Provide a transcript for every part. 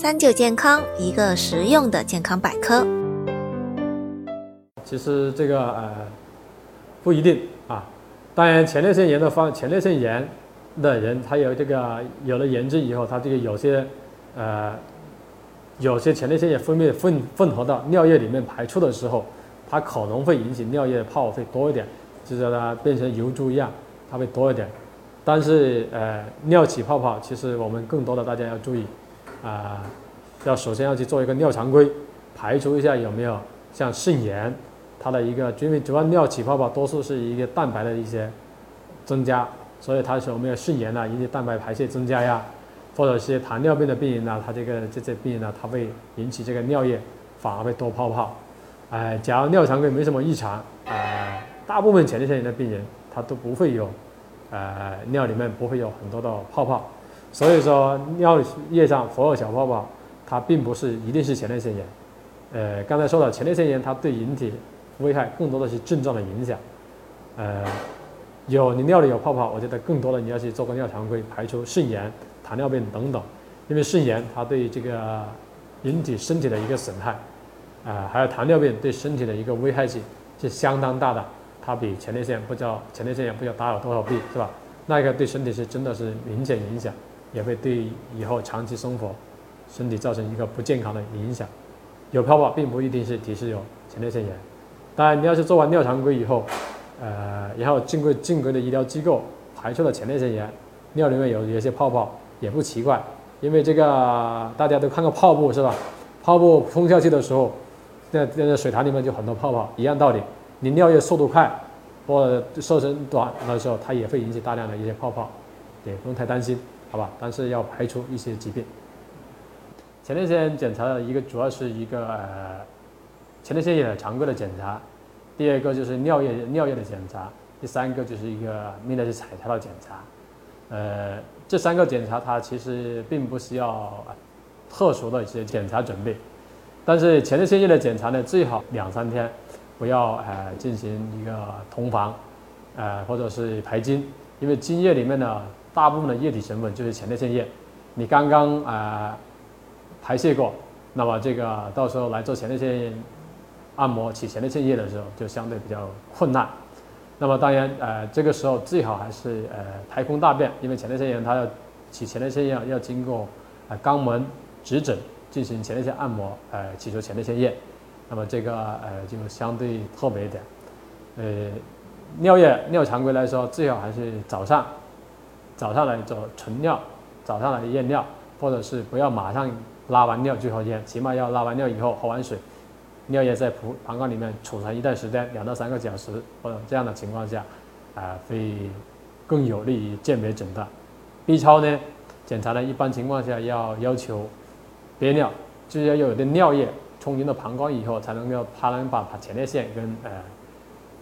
三九健康，一个实用的健康百科。其实这个呃不一定啊，当然前列腺炎的方前列腺炎的人，他有这个有了炎症以后，他这个有些呃有些前列腺炎分泌混混合到尿液里面排出的时候，它可能会引起尿液泡会多一点，就是它变成油珠一样，它会多一点。但是呃尿起泡泡，其实我们更多的大家要注意啊，要首先要去做一个尿常规，排除一下有没有像肾炎。它的一个，因为主要尿起泡泡，多数是一个蛋白的一些增加，所以它是有没有肾炎啊，引起蛋白排泄增加呀，或者是糖尿病的病人呢，他这个这些病人呢，他会引起这个尿液反而会多泡泡。哎，假如尿常规没什么异常，呃，大部分前列腺炎的病人他都不会有，呃，尿里面不会有很多的泡泡，所以说尿液上浮有小泡泡，它并不是一定是前列腺炎。呃，刚才说了前列腺炎，它对人体危害更多的是症状的影响，呃，有你尿里有泡泡，我觉得更多的你要去做个尿常规，排除肾炎、糖尿病等等，因为肾炎它对这个人体身体的一个损害，啊，还有糖尿病对身体的一个危害性是相当大的，它比前列腺不知道前列腺炎不知道打了多少倍是吧？那个对身体是真的是明显影响，也会对以后长期生活身体造成一个不健康的影响。有泡泡并不一定是提示有前列腺炎。当然，你要是做完尿常规以后，呃，然后经过正规的医疗机构排出了前列腺炎，尿里面有有些泡泡也不奇怪，因为这个大家都看过泡布是吧？泡布冲下去的时候，在在水塘里面就很多泡泡，一样道理。你尿液速度快或者射程短的时候，它也会引起大量的一些泡泡，也不用太担心，好吧？但是要排除一些疾病。前列腺检查的一个主要是一个呃。前列腺炎常规的检查，第二个就是尿液尿液的检查，第三个就是一个泌尿系彩超的检查。呃，这三个检查它其实并不需要特殊的一些检查准备，但是前列腺液的检查呢，最好两三天不要呃进行一个同房，呃或者是排精，因为精液里面呢大部分的液体成分就是前列腺液，你刚刚啊排泄过，那么这个到时候来做前列腺。按摩起前列腺液的时候就相对比较困难，那么当然，呃，这个时候最好还是呃排空大便，因为前列腺炎它要起前列腺液要经过呃肛门直诊进行前列腺按摩，呃起出前列腺液，那么这个呃就相对特别一点，呃，尿液尿常规来说最好还是早上早上来做纯尿，早上来验尿，或者是不要马上拉完尿最后验，起码要拉完尿以后喝完水。尿液在膀膀胱里面储存一段时间，两到三个小时，或者这样的情况下，啊，会更有利于鉴别诊断。B 超呢，检查呢，一般情况下要要求憋尿，就是要有点尿液充盈了膀胱以后，才能够它能把前列腺跟呃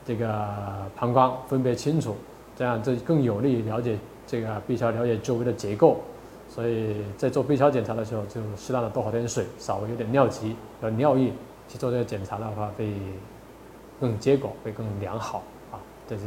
这个膀胱分别清楚，这样就更有利于了解这个 B 超了解周围的结构。所以在做 B 超检查的时候，就适当的多喝点水，稍微有点尿急，有尿意。去做这个检查的话，会更结果会更良好啊，这是。